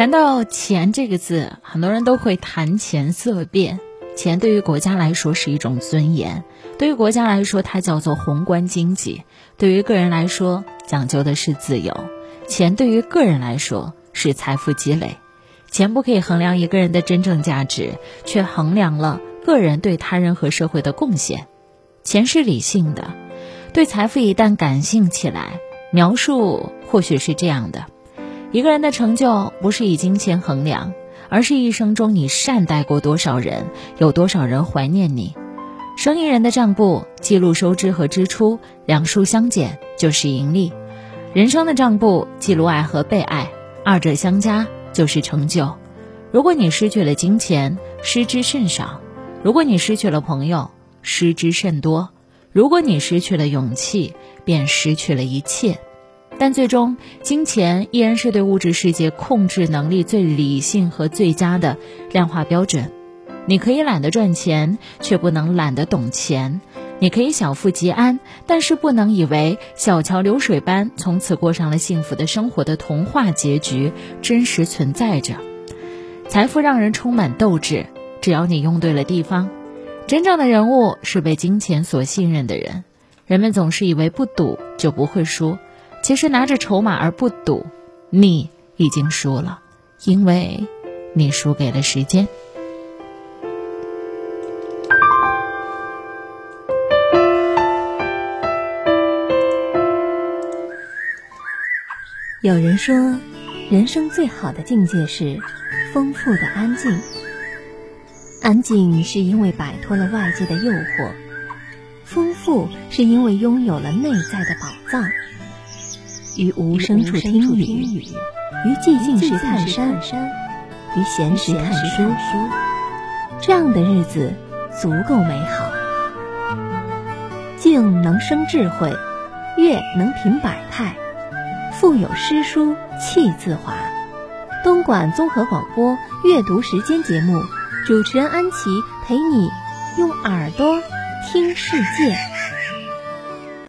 谈到钱这个字，很多人都会谈钱色变。钱对于国家来说是一种尊严，对于国家来说，它叫做宏观经济；对于个人来说，讲究的是自由。钱对于个人来说是财富积累，钱不可以衡量一个人的真正价值，却衡量了个人对他人和社会的贡献。钱是理性的，对财富一旦感性起来，描述或许是这样的。一个人的成就不是以金钱衡量，而是一生中你善待过多少人，有多少人怀念你。生意人的账簿记录收支和支出，两数相减就是盈利；人生的账簿记录爱和被爱，二者相加就是成就。如果你失去了金钱，失之甚少；如果你失去了朋友，失之甚多；如果你失去了勇气，便失去了一切。但最终，金钱依然是对物质世界控制能力最理性和最佳的量化标准。你可以懒得赚钱，却不能懒得懂钱；你可以小富即安，但是不能以为小桥流水般从此过上了幸福的生活的童话结局真实存在着。财富让人充满斗志，只要你用对了地方。真正的人物是被金钱所信任的人。人们总是以为不赌就不会输。其实拿着筹码而不赌，你已经输了，因为你输给了时间。有人说，人生最好的境界是丰富的安静。安静是因为摆脱了外界的诱惑，丰富是因为拥有了内在的宝藏。于无声处听雨，于寂静时看山，于闲时看书，这样的日子足够美好。静能生智慧，乐能品百态，腹有诗书气自华。东莞综合广播阅读时间节目，主持人安琪陪你用耳朵听世界。